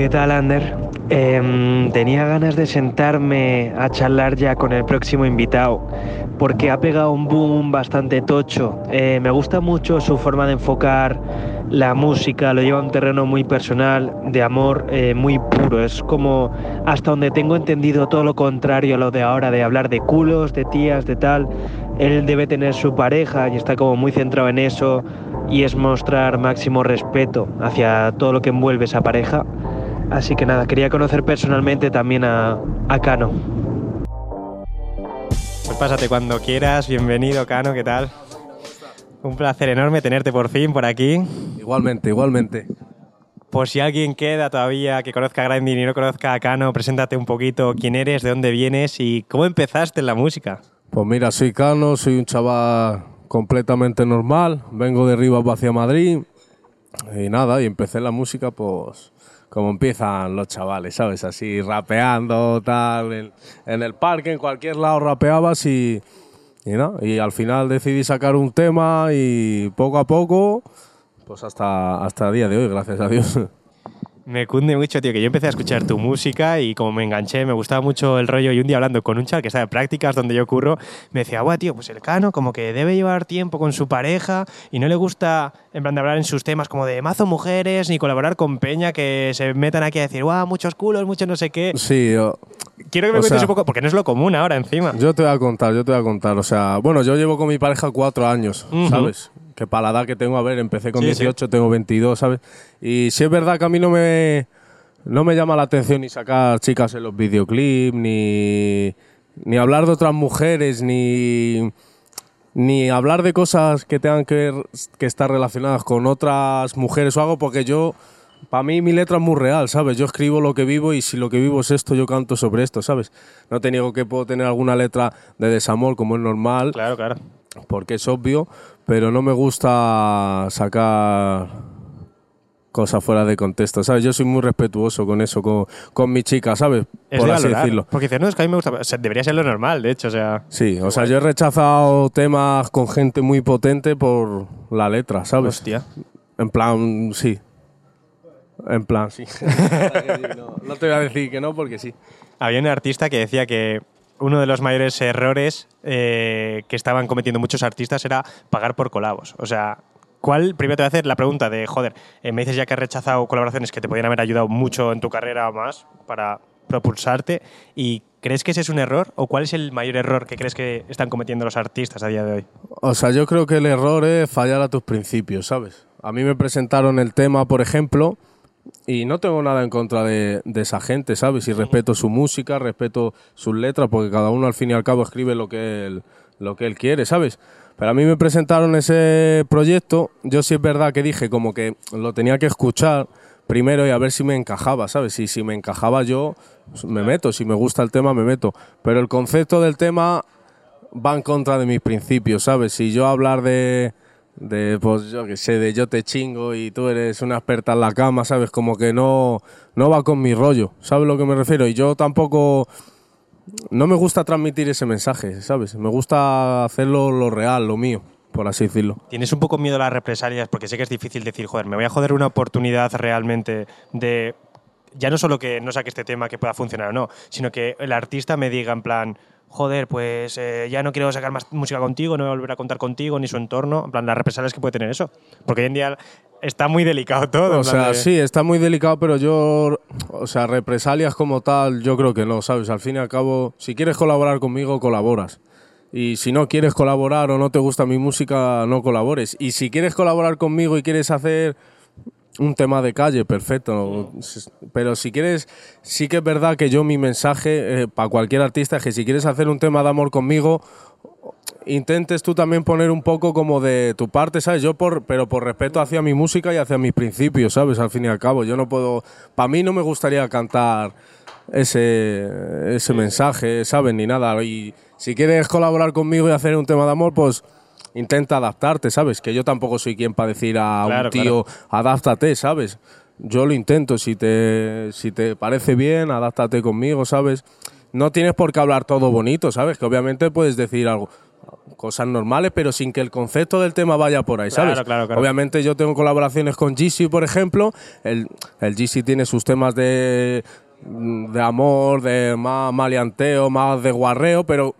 ¿Qué tal, Ander? Em, tenía ganas de sentarme a charlar ya con el próximo invitado, porque ha pegado un boom bastante tocho. Eh, me gusta mucho su forma de enfocar la música, lo lleva a un terreno muy personal, de amor eh, muy puro. Es como hasta donde tengo entendido todo lo contrario a lo de ahora, de hablar de culos, de tías, de tal. Él debe tener su pareja y está como muy centrado en eso y es mostrar máximo respeto hacia todo lo que envuelve esa pareja. Así que nada, quería conocer personalmente también a, a Cano. Pues pásate cuando quieras, bienvenido Cano, ¿qué tal? Un placer enorme tenerte por fin por aquí. Igualmente, igualmente. Por si alguien queda todavía que conozca a Grinding y no conozca a Cano, preséntate un poquito quién eres, de dónde vienes y cómo empezaste en la música. Pues mira, soy Cano, soy un chaval completamente normal, vengo de Rivas hacia Madrid y nada, y empecé la música pues como empiezan los chavales, ¿sabes? Así rapeando, tal, en, el parque, en cualquier lado rapeabas y, y, ¿no? y al final decidí sacar un tema y poco a poco, pues hasta, hasta el día de hoy, gracias a Dios. Me cunde mucho, tío, que yo empecé a escuchar tu música y como me enganché, me gustaba mucho el rollo. Y un día hablando con un chaval que está de prácticas donde yo curro, me decía, guau, tío, pues el Cano como que debe llevar tiempo con su pareja y no le gusta, en plan, de hablar en sus temas como de mazo mujeres ni colaborar con Peña que se metan aquí a decir, guau, muchos culos, muchos no sé qué. Sí, yo, Quiero que me cuentes sea- un poco, porque no es lo común ahora encima. yo te voy a contar, yo te voy a contar. O sea, bueno, yo llevo con mi pareja cuatro años. ¿sabes? Que para la edad que tengo, a ver, empecé con Sí, sí. 18, tengo 22, ¿sabes? Y sí es verdad que a mí no me, no me llama la atención ni sacar chicas en los videoclips, ni, ni hablar de otras mujeres, ni, ni hablar de cosas que tengan que, ver, que estar relacionadas con otras mujeres o algo, porque yo, para mí mi letra es muy real, ¿sabes? Yo escribo lo que vivo y si lo que vivo es esto, yo canto sobre esto, ¿sabes? No te niego que puedo tener alguna letra de desamor, como es normal, Claro, claro. Porque es obvio, pero no me gusta sacar cosas fuera de contexto, ¿sabes? Yo soy muy respetuoso con eso, con, con mi chica, ¿sabes? Es Por de así valorar, decirlo. Porque dices, no, es que a mí me gusta. O sea, debería ser lo normal, de hecho, o sea. Sí, o sea, yo he rechazado temas con gente muy potente por la letra, ¿sabes? Hostia. En plan, sí. En plan, sí. no, no te voy a decir que no porque sí. Había un artista que decía que uno de los mayores errores eh, que estaban cometiendo muchos artistas era pagar por colabos. O sea, ¿cuál? Primero te voy a hacer la pregunta de, joder, eh, me dices ya que has rechazado colaboraciones que te podrían haber ayudado mucho en tu carrera o más para propulsarte. ¿Y crees que ese es un error? ¿O cuál es el mayor error que crees que están cometiendo los artistas a día de hoy? O sea, yo creo que el error es fallar a tus principios, ¿sabes? A mí me presentaron el tema, por ejemplo, y no tengo nada en contra de, de esa gente, ¿sabes? Y respeto su música, respeto sus letras, porque cada uno al fin y al cabo escribe lo que él, lo que él quiere, ¿sabes? Pero a mí me presentaron ese proyecto, yo sí es verdad que dije como que lo tenía que escuchar primero y a ver si me encajaba, ¿sabes? Y si me encajaba yo, pues, me meto, si me gusta el tema, me meto. Pero el concepto del tema va en contra de mis principios, ¿sabes? Si yo hablar de, de pues yo que sé, de yo te chingo y tú eres una experta en la cama, ¿sabes? Como que no, no va con mi rollo, ¿sabes lo que me refiero? Y yo tampoco, no me gusta transmitir ese mensaje, ¿sabes? Me gusta hacerlo lo real, lo mío, por así decirlo. ¿Tienes un poco miedo a las represalias? Porque sé que es difícil decir, joder, me voy a joder una oportunidad realmente de. Ya no solo que no saque este tema que pueda funcionar o no, sino que el artista me diga en plan, joder, pues eh, ya no quiero sacar más música contigo, no voy a volver a contar contigo ni su entorno. En plan, las represalias que puede tener eso. Porque hoy en día está muy delicado todo. O sea, de- sí, está muy delicado, pero yo, o sea, represalias como tal, yo creo que no, ¿sabes? Al fin y al cabo, si quieres colaborar conmigo, colaboras. Y si no quieres colaborar o no te gusta mi música, no colabores. Y si quieres colaborar conmigo y quieres hacer un tema de calle, perfecto. Pero si quieres, sí que es verdad que yo mi mensaje eh, para cualquier artista es que si quieres hacer un tema de amor conmigo, intentes tú también poner un poco como de tu parte, ¿sabes? Yo por, pero por respeto hacia mi música y hacia mis principios, ¿sabes? Al fin y al cabo, yo no puedo, para mí no me gustaría cantar ese, ese mensaje, ¿sabes? Ni nada. Y si quieres colaborar conmigo y hacer un tema de amor, pues intenta adaptarte, ¿sabes? Que yo tampoco soy quien para decir a Claro, un tío, adáptate, ¿sabes? Yo lo intento, si te, si te parece bien, adáptate conmigo, ¿sabes? No tienes por qué hablar todo bonito, ¿sabes? Que obviamente puedes decir algo, cosas normales, pero sin que el concepto del tema vaya por ahí, ¿sabes? Claro, claro, claro. Obviamente yo tengo colaboraciones con GC, por ejemplo. El, el GC tiene sus temas de, de amor, de más maleanteo, más de guarreo, pero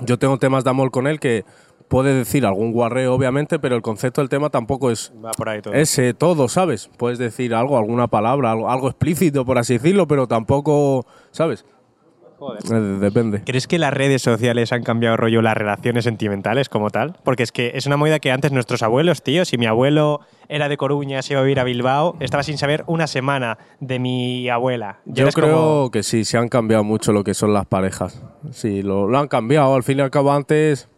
yo tengo temas de amor con él que puede decir algún guarreo, obviamente, pero el concepto del tema tampoco es Va por ahí todo. ese todo, ¿sabes? Puedes decir algo, alguna palabra, algo, algo explícito, por así decirlo, pero tampoco, ¿sabes? Eh, depende. ¿Crees que las redes sociales han cambiado rollo las relaciones sentimentales como tal? Porque es que es una movida que antes nuestros abuelos, tío, si mi abuelo era de Coruña, se iba a vivir a Bilbao, estaba sin saber una semana de mi abuela. Yo creo como- que sí, se han cambiado mucho lo que son las parejas. Sí, lo, lo han cambiado. Al fin y al cabo, antes,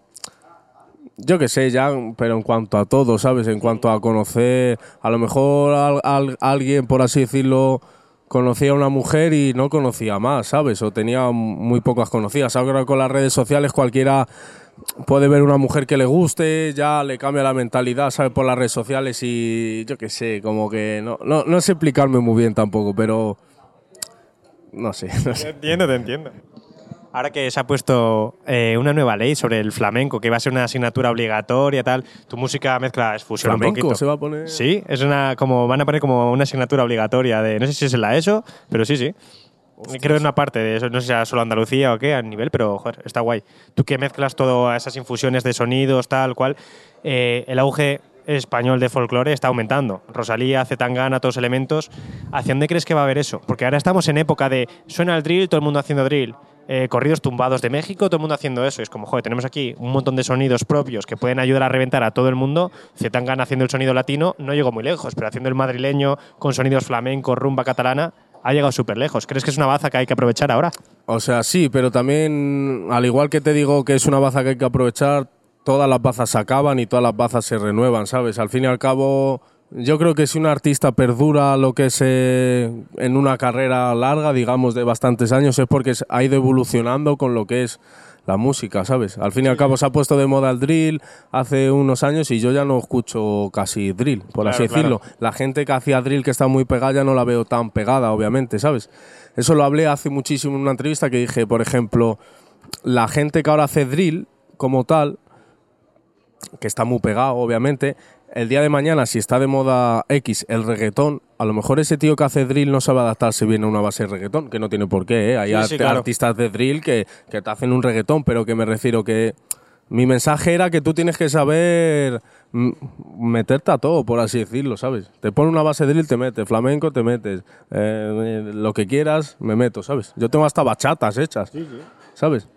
yo qué sé, ya, pero en cuanto a todo, ¿sabes? En cuanto a conocer, a lo mejor al- al- alguien, por así decirlo, conocía a una mujer y no conocía más, ¿sabes? O tenía muy pocas conocidas. Ahora con las redes sociales cualquiera puede ver una mujer que le guste, ya le cambia la mentalidad, ¿sabes? Por las redes sociales y yo qué sé, como que no, no, no sé explicarme muy bien tampoco, pero no sé, no Te sé. entiendo, te entiendo. Ahora que se ha puesto eh, una nueva ley sobre el flamenco, que va a ser una asignatura obligatoria, tal, tu música mezcla es fusión un ¿Flamenco poquito. se va a poner? Sí, es una como van a poner como una asignatura obligatoria de no sé si es en la ESO, pero sí, sí. Creo que es una parte de eso, no sé si sea solo Andalucía o qué, a nivel, pero joder, está guay. Tú que mezclas todas esas infusiones de sonidos, tal cual, eh, el auge español de folclore está aumentando. Rosalía, Zetangana, todos elementos. ¿Hacia dónde crees que va a haber eso? Porque ahora estamos en época de suena el drill, todo el mundo haciendo drill. Eh, corridos tumbados de México, todo el mundo haciendo eso. Es como, joder, tenemos aquí un montón de sonidos propios que pueden ayudar a reventar a todo el mundo. Zetangana haciendo el sonido latino no llegó muy lejos, pero haciendo el madrileño con sonidos flamencos, rumba catalana, ha llegado súper lejos. ¿Crees que es una baza que hay que aprovechar ahora? O sea, sí, pero también, al igual que te digo que es una baza que hay que aprovechar, todas las bazas se acaban y todas las bazas se renuevan, ¿sabes? Al fin y al cabo, yo creo que si un artista perdura lo que es eh, en una carrera larga, digamos, de bastantes años, es porque ha ido evolucionando con lo que es la música, ¿sabes? Al fin y al cabo se ha puesto de moda el drill hace unos años y yo ya no escucho casi drill, por Claro, así claro. decirlo. La gente que hacía drill que está muy pegada ya no la veo tan pegada, obviamente, ¿sabes? Eso lo hablé hace muchísimo en una entrevista que dije, por ejemplo, la gente que ahora hace drill como tal, que está muy pegado, obviamente, el día de mañana, si está de moda X el reggaetón, a lo mejor ese tío que hace drill no sabe adaptarse bien a una base de reggaetón, que no tiene por qué, ¿eh? Hay Sí, sí, claro. artistas de drill que, que te hacen un reggaetón, pero que me refiero que mi mensaje era que tú tienes que saber meterte a todo, por así decirlo, ¿sabes? Te pone una base de drill, te metes, flamenco, te metes, eh, lo que quieras, me meto, ¿sabes? Yo tengo hasta bachatas hechas, ¿sabes?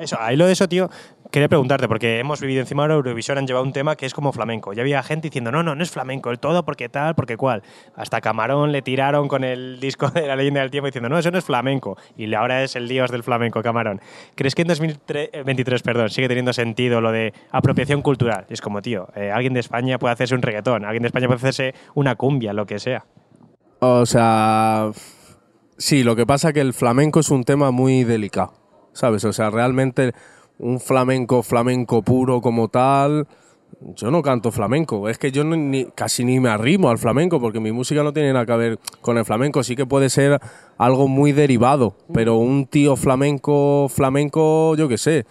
Eso, ahí lo de eso, tío, quería preguntarte, porque hemos vivido encima de Eurovisión, han llevado un tema que es como flamenco. Ya había gente diciendo, no, no, no es flamenco, el todo, porque tal, porque cual. Hasta Camarón le tiraron con el disco de la leyenda del tiempo diciendo, no, eso no es flamenco. Y ahora es el dios del flamenco, Camarón. ¿Crees que en 2023 perdón, sigue teniendo sentido lo de apropiación cultural? Y es como, tío, eh, alguien de España puede hacerse un reggaetón, alguien de España puede hacerse una cumbia, lo que sea. O sea, sí, lo que pasa es que el flamenco es un tema muy delicado, ¿sabes? O sea, realmente un flamenco, flamenco puro como tal, yo no canto flamenco. Es que yo no- ni, casi ni me arrimo al flamenco porque mi música no tiene nada que ver con el flamenco. Sí que puede ser algo muy derivado, pero un tío flamenco, flamenco, yo qué sé.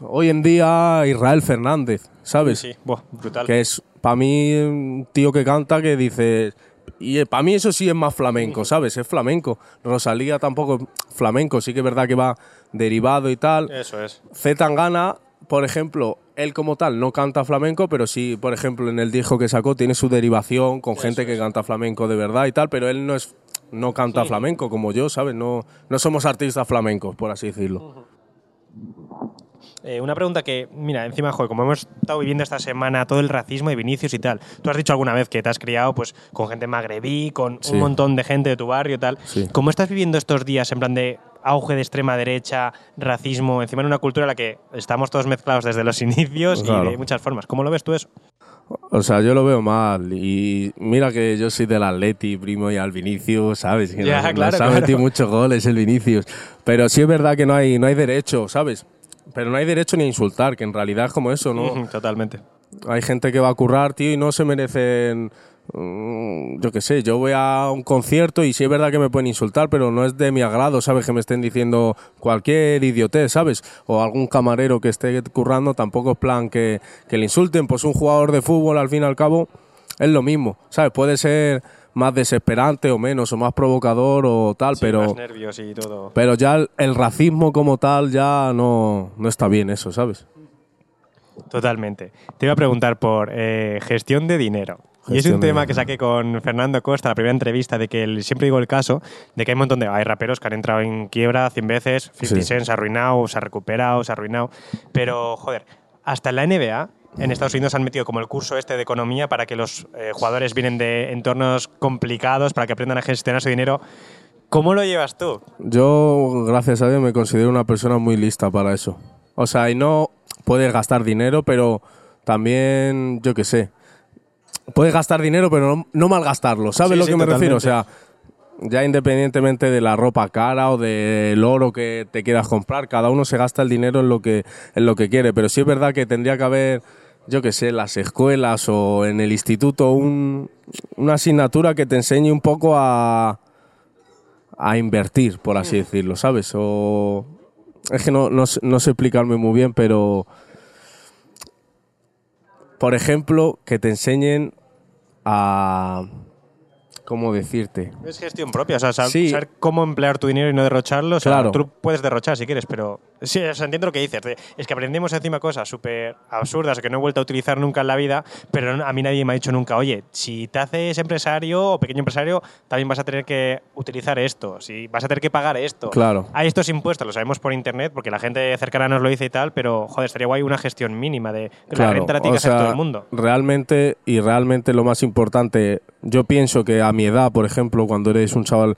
Hoy en día Israel Fernández, ¿sabes? Sí, buah, brutal. que es para mí un tío que canta que dice y para mí eso sí es más flamenco, ¿sabes? Es flamenco. Rosalía tampoco es flamenco, sí que es verdad que va derivado y tal. Eso es. Z Tangana, por ejemplo, él como tal no canta flamenco, pero sí, por ejemplo, en el disco que sacó tiene su derivación con gente que canta flamenco de verdad y tal, pero él no es no canta flamenco como yo, ¿sabes? No, no somos artistas flamencos, por así decirlo. Eh, una pregunta que, mira, encima, joder, como hemos estado viviendo esta semana todo el racismo de Vinicius y tal, tú has dicho alguna vez que te has criado pues, con gente magrebí, con Sí. un montón de gente de tu barrio y tal. Sí. ¿Cómo estás viviendo estos días en plan de auge de extrema derecha, racismo, encima en una cultura en la que estamos todos mezclados desde los inicios y de muchas formas? ¿Cómo lo ves tú eso? O sea, yo lo veo mal. Y mira que yo soy del Atleti, primo, y al Vinicius, ¿sabes? Que Ya, nos- claro, nos ha metido muchos goles el Vinicius. Pero sí es verdad que no hay, no hay derecho, ¿sabes? Pero no hay derecho ni a insultar, que en realidad es como eso, ¿no? Totalmente. Hay gente que va a currar, tío, y no se merecen yo qué sé, yo voy a un concierto y sí es verdad que me pueden insultar, pero no es de mi agrado, ¿sabes? Que me estén diciendo cualquier idiotez, ¿sabes? O algún camarero que esté currando, tampoco es plan que, que le insulten. Pues un jugador de fútbol, al fin y al cabo, es lo mismo, ¿sabes? Puede ser más desesperante o menos, o más provocador o tal, Sí, pero... más nervios y todo. Pero ya el, el racismo como tal ya no, no está bien eso, ¿sabes? Totalmente. Te iba a preguntar por eh, gestión de dinero. y es un tema que saqué con Fernando Costa, la primera entrevista, de que él, siempre digo el caso, de que hay un montón de... Hay raperos que han entrado en quiebra 100 veces, 50 Sí. Cent se ha arruinado, se ha recuperado, se ha arruinado. Pero, joder, hasta en la NBA, en Estados Unidos han metido como el curso este de economía para que los eh, jugadores vienen de entornos complicados, para que aprendan a gestionar su dinero. ¿Cómo lo llevas tú? Yo, gracias a Dios, me considero una persona muy lista para eso. O sea, y no puedes gastar dinero, pero también, yo qué sé, puedes gastar dinero, pero no, no malgastarlo. ¿Sabes Sí, lo sí, que me refiero? O sea, ya independientemente de la ropa cara o del oro que te quieras comprar, cada uno se gasta el dinero en lo que, en lo que quiere. Pero sí es verdad que tendría que haber, yo qué sé, en las escuelas o en el instituto un- una asignatura que te enseñe un poco a, a invertir, por así decirlo, ¿sabes? O es que no, no, sé- no sé explicarme muy bien, pero por ejemplo, que te enseñen a ¿cómo decirte? Es gestión propia, o sea, Sí. saber cómo emplear tu dinero y no derrocharlo. O sea, Claro. tú puedes derrochar si quieres, pero sí, entiendo lo que dices. es que aprendemos encima cosas súper absurdas que no he vuelto a utilizar nunca en la vida, pero a mí nadie me ha dicho nunca, oye, si te haces empresario o pequeño empresario, también vas a tener que utilizar esto, si vas a tener que pagar esto. Claro. Hay estos impuestos, lo sabemos por internet, porque la gente cercana nos lo dice y tal, pero joder, estaría guay una gestión mínima de la Claro, renta la tiene que hacer sea, todo el mundo. Realmente, y realmente lo más importante, yo pienso que a mi edad, por ejemplo, cuando eres un chaval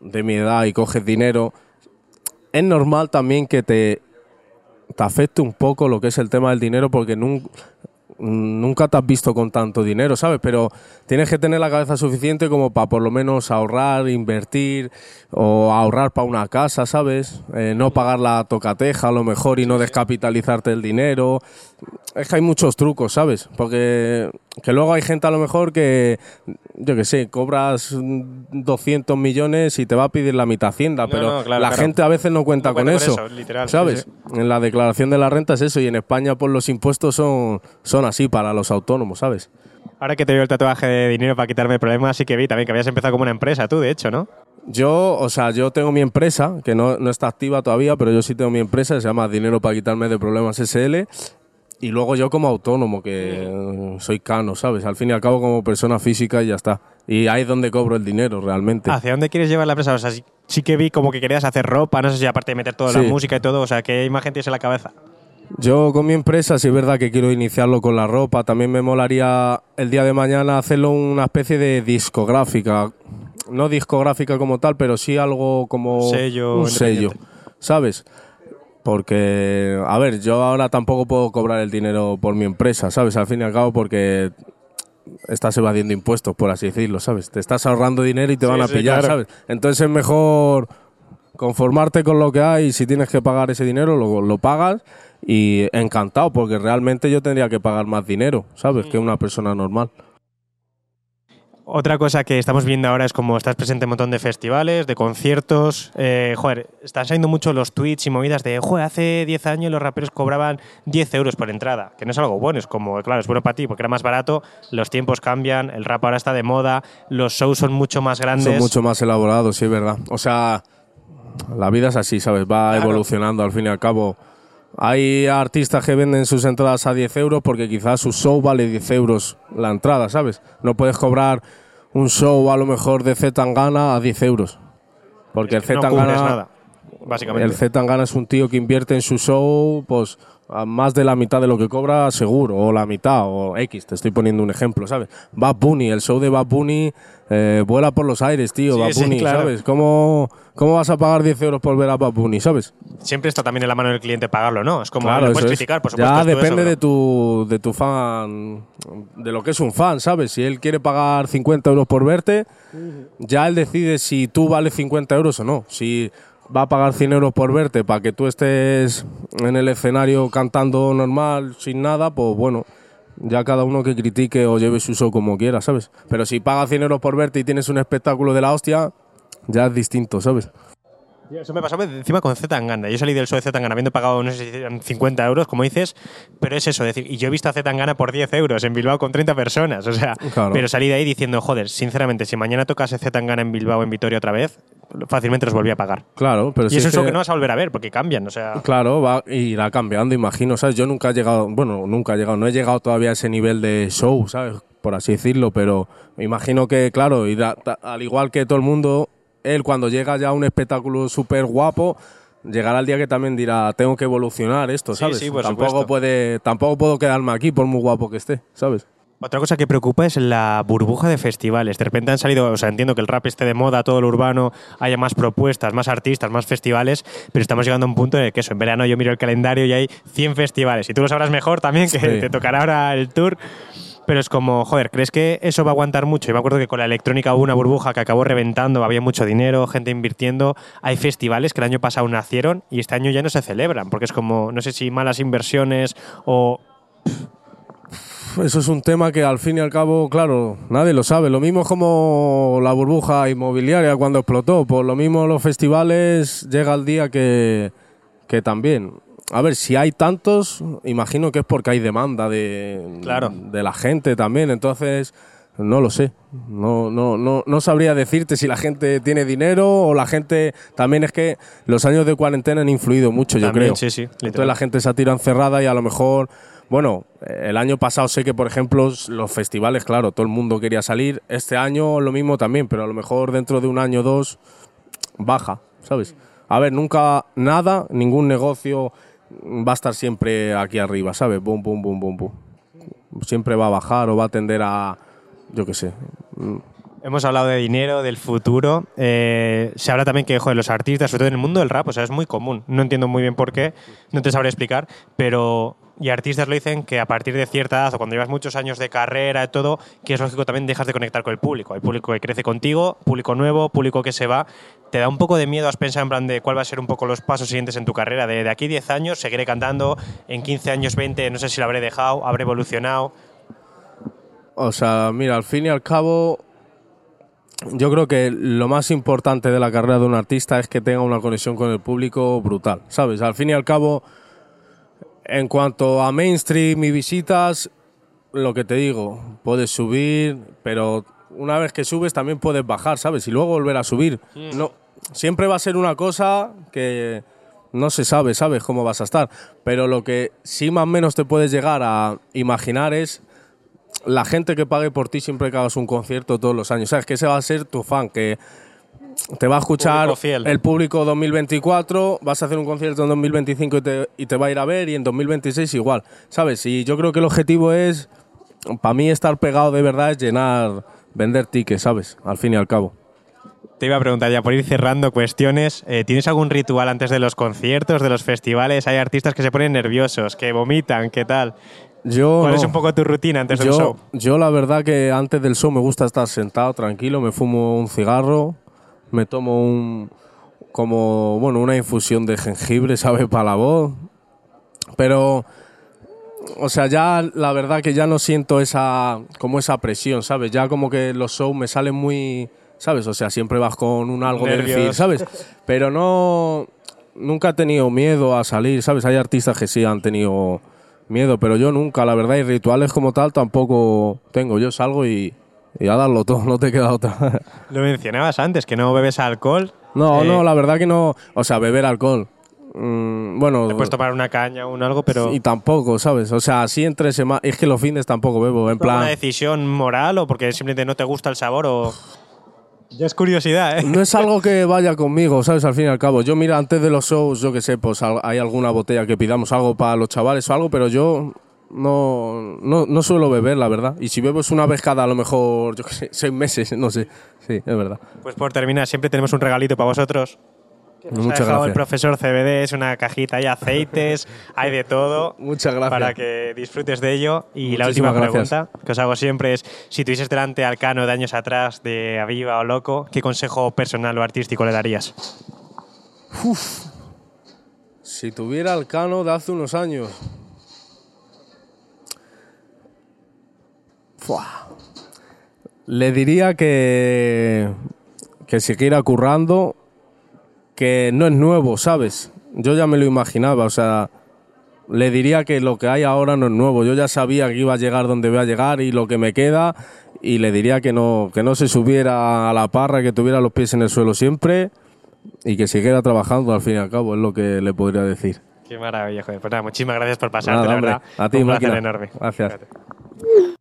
de mi edad y coges dinero, es normal también que te, te afecte un poco lo que es el tema del dinero porque nun- nunca te has visto con tanto dinero, ¿sabes? Pero tienes que tener la cabeza suficiente como para por lo menos ahorrar, invertir o ahorrar para una casa, ¿sabes? Eh, no pagar la tocateja a lo mejor y no descapitalizarte el dinero. Es que hay muchos trucos, ¿sabes? Porque que luego hay gente a lo mejor que, yo qué sé, cobras mm, 200 millones y te va a pedir la mitad Hacienda, No, pero no, claro, la claro. gente a veces no cuenta No con cuenta con eso, eso, literal, sí, ¿sabes? sí. En la declaración de la renta es eso y en España pues los impuestos son, son así para los autónomos, ¿sabes? Ahora que te veo el tatuaje de dinero para quitarme problemas, sí que vi también que habías empezado como una empresa tú, de hecho, ¿no? Yo, o sea, yo tengo mi empresa, que no, no está activa todavía, pero yo sí tengo mi empresa, que se llama Dinero para quitarme de problemas SL. Y luego yo como autónomo, que eh, soy cano, ¿sabes? Al fin y al cabo como persona física y ya está. Y ahí es donde cobro el dinero realmente. ¿Hacia dónde quieres llevar la empresa? O sea, sí, sí que vi como que querías hacer ropa, no sé si aparte de meter toda la Sí. música y todo, o sea, ¿qué imagen tienes en la cabeza? Yo con mi empresa, sí es verdad que quiero iniciarlo con la ropa. También me molaría el día de mañana hacerlo una especie de discográfica. No discográfica como tal, pero sí algo como sello un sello. ¿sabes? Porque, a ver, yo ahora tampoco puedo cobrar el dinero por mi empresa, ¿sabes? Al fin y al cabo porque estás evadiendo impuestos, por así decirlo, ¿sabes? Te estás ahorrando dinero y te Sí, van a sí, pillar, claro. ¿sabes? Entonces es mejor conformarte con lo que hay y si tienes que pagar ese dinero, lo, lo pagas y encantado, porque realmente yo tendría que pagar más dinero, ¿sabes? Que una persona normal. Otra cosa que estamos viendo ahora es como estás presente en un montón de festivales, de conciertos. Eh, joder, están saliendo mucho los tweets y movidas de, joder, hace 10 años los raperos cobraban 10 euros por entrada, que no es algo bueno, es como, claro, es bueno para ti porque era más barato, los tiempos cambian, el rap ahora está de moda, los shows son mucho más grandes. Son mucho más elaborados, sí, es verdad. O sea, la vida es así, ¿sabes? Va Claro. evolucionando al fin y al cabo. Hay artistas que venden sus entradas a 10 euros porque quizás su show vale 10 euros la entrada, ¿sabes? No puedes cobrar un show a lo mejor de Z Tangana a 10 euros. Porque el Es Z no Tangana nada, básicamente. El Z Tangana es un tío que invierte en su show, pues a más de la mitad de lo que cobra seguro, o la mitad, o X, te estoy poniendo un ejemplo, ¿sabes? Bad Bunny, el show de Bad Bunny eh, vuela por los aires, tío, Sí, Bad sí, Bunny, claro. ¿sabes? ¿Cómo, ¿Cómo vas a pagar 10 euros por ver a Bad Bunny, ¿sabes? Siempre está también en la mano del cliente pagarlo, ¿no? Es como, Claro, le puedes es. criticar, por supuesto. Ya depende eso, de tu, de tu fan, de lo que es un fan, ¿sabes? Si él quiere pagar 50 euros por verte, ya él decide si tú vales 50 euros o no. Si va a pagar 100 euros por verte para que tú estés en el escenario cantando normal, sin nada, pues bueno, Ya cada uno que critique o lleve su show como quiera, ¿sabes? Pero si pagas 100 euros por verte y tienes un espectáculo de la hostia, ya es distinto, ¿sabes? Eso me pasó encima con Z Tangana. Yo salí del show de Z Tangana habiendo pagado, no sé si eran 50 euros, como dices, pero es eso, decir, y yo he visto a Z Tangana por 10 euros en Bilbao con 30 personas, o sea, Claro. pero salí de ahí diciendo, joder, sinceramente, si mañana tocase Z Tangana en Bilbao, en Vitoria otra vez, fácilmente los volví a pagar. Claro, pero y si es un show que- que no vas a volver a ver, porque cambian, o sea... Claro, va irá cambiando, imagino, ¿sabes? Yo nunca he llegado, bueno, nunca he llegado, no he llegado todavía a ese nivel de show, ¿sabes? Por así decirlo, pero imagino que, claro, irá- al igual que todo el mundo, él cuando llega ya a un espectáculo súper guapo, llegará el día que también dirá, tengo que evolucionar esto, Sí, ¿sabes? sí, por tampoco, supuesto. puede, tampoco puedo quedarme aquí por muy guapo que esté, ¿sabes? Otra cosa que preocupa es la burbuja de festivales. De repente han salido, o sea, entiendo que el rap esté de moda, todo lo urbano, haya más propuestas, más artistas, más festivales, pero estamos llegando a un punto en el que eso, en verano yo miro el calendario y hay 100 festivales. Y tú lo sabrás mejor también, que Sí. te tocará ahora el tour. Pero es como, joder, ¿crees que eso va a aguantar mucho? Yo me acuerdo que con la electrónica hubo una burbuja que acabó reventando, había mucho dinero, gente invirtiendo. Hay festivales que el año pasado nacieron y este año ya no se celebran, porque es como, no sé si malas inversiones o Eso es un tema que al fin y al cabo, claro, nadie lo sabe. Lo mismo como la burbuja inmobiliaria cuando explotó. Por lo mismo los festivales llega el día que, que también. A ver, si hay tantos, imagino que es porque hay demanda de, Claro. de la gente también. Entonces, no lo sé. No, no, no, no sabría decirte si la gente tiene dinero o la gente... También es que los años de cuarentena han influido mucho, yo creo. sí, sí, Entonces literal. la gente se ha tirado encerrada y a lo mejor, bueno, el año pasado sé que, por ejemplo, los festivales, claro, todo el mundo quería salir. Este año lo mismo también, pero a lo mejor dentro de un año o dos baja, ¿sabes? A ver, nunca nada, ningún negocio va a estar siempre aquí arriba, ¿sabes? Boom, boom, boom, boom, boom. Siempre va a bajar o va a tender a, yo qué sé. Hemos hablado de dinero, del futuro. Eh, se habla también que, joder, los artistas, sobre todo en el mundo del rap, o sea, es muy común. No entiendo muy bien por qué, no te sabré explicar, pero. Y artistas lo dicen que a partir de cierta edad o cuando llevas muchos años de carrera y todo, que es lógico también dejas de conectar con el público. Hay público que crece contigo, público nuevo, público que se va. ¿Te da un poco de miedo? ¿Has pensado en plan de cuál va a ser un poco los pasos siguientes en tu carrera? De, de aquí 10 años seguiré cantando, en 15 años, 20, no sé si lo habré dejado, habré evolucionado. O sea, mira, al fin y al cabo, yo creo que lo más importante de la carrera de un artista es que tenga una conexión con el público brutal, ¿sabes? Al fin y al cabo, en cuanto a mainstream y visitas, lo que te digo, puedes subir, pero una vez que subes también puedes bajar, ¿sabes? Y luego volver a subir. No, siempre va a ser una cosa que no se sabe, ¿sabes? Cómo vas a estar. Pero lo que sí más o menos te puedes llegar a imaginar es la gente que pague por ti siempre que hagas un concierto todos los años. ¿Sabes? Que ese va a ser tu fan, que te va a escuchar Público el público 2024, vas a hacer un concierto en 2025 y te, y te va a ir a ver y en 2026 igual. ¿Sabes? Y yo creo que el objetivo es, para mí estar pegado de verdad es llenar, vender tickets, ¿sabes? Al fin y al cabo. Te iba a preguntar ya por ir cerrando cuestiones. eh, ¿Tienes algún ritual antes de los conciertos, de los festivales? Hay artistas que se ponen nerviosos, que vomitan, ¿qué tal? Yo ¿Cuál es no. un poco tu rutina antes del yo, show? yo la verdad que antes del show me gusta estar sentado tranquilo, me fumo un cigarro, me tomo un como bueno una infusión de jengibre, sabe para la voz, pero o sea ya la verdad que ya no siento esa como esa presión, sabes, ya como que los shows me salen muy, sabes, o sea siempre vas con un algo de Nervios. decir, sabes, pero no nunca he tenido miedo a salir, sabes, hay artistas que sí han tenido miedo, pero yo nunca, la verdad, y rituales como tal tampoco tengo. Yo salgo y, y a darlo todo, no te queda otra. Lo mencionabas antes, que no bebes alcohol. no, Eh, no, la verdad que no. O sea, beber alcohol. mm, bueno, Te puedes tomar una caña o un algo, pero. y tampoco, ¿sabes? O sea, así entre semanas. Es que los fines tampoco bebo, en ¿Por ¿Una plan. decisión moral o porque simplemente no te gusta el sabor o.? Ya es curiosidad, ¿eh? No es algo que vaya conmigo, ¿sabes? Al fin y al cabo. Yo, mira, antes de los shows, yo que sé, pues hay alguna botella que pidamos algo para los chavales o algo, pero yo no, no, no suelo beber, la verdad. Y si bebo es una vez cada, a lo mejor, yo sé, seis meses, no sé. Sí, es verdad. Pues por terminar, siempre tenemos un regalito para vosotros. Que nos Muchas ha dejado el gracias. profesor CBD, es una cajita, hay aceites, hay de todo. Muchas gracias. Para que disfrutes de ello. Y la última gracias. pregunta que os hago siempre es: si tuvieses delante al Cano de años atrás, de Aviva o Loco, ¿qué consejo personal o artístico le darías? Si tuviera el cano de hace unos años. Fua. Le diría que, que siguiera currando, que no es nuevo, ¿sabes? Yo ya me lo imaginaba, o sea, le diría que lo que hay ahora no es nuevo. Yo ya sabía que iba a llegar donde voy a llegar y lo que me queda, y le diría que no, que no se subiera a la parra, que tuviera los pies en el suelo siempre y que siguiera trabajando al fin y al cabo, es lo que le podría decir. Qué maravilla, joder. Pues nada, muchísimas gracias por pasarte, Nada, la hombre. verdad. A ti, Un placer enorme. Gracias. Fíjate.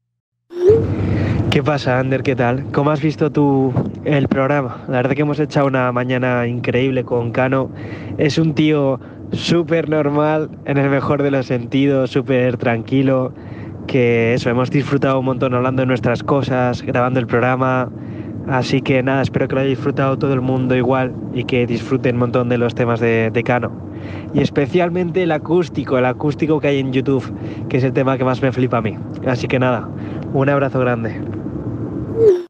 ¿Qué pasa, Ander? ¿Qué tal? ¿Cómo has visto tú el programa? La verdad que hemos echado una mañana increíble con Cano. Es un tío súper normal, en el mejor de los sentidos, súper tranquilo. Que eso, hemos disfrutado un montón hablando de nuestras cosas, grabando el programa. Así que nada, espero que lo haya disfrutado todo el mundo igual y que disfruten un montón de los temas de, de Cano. Y especialmente el acústico, el acústico que hay en YouTube, que es el tema que más me flipa a mí. Así que nada, un abrazo grande. Mm.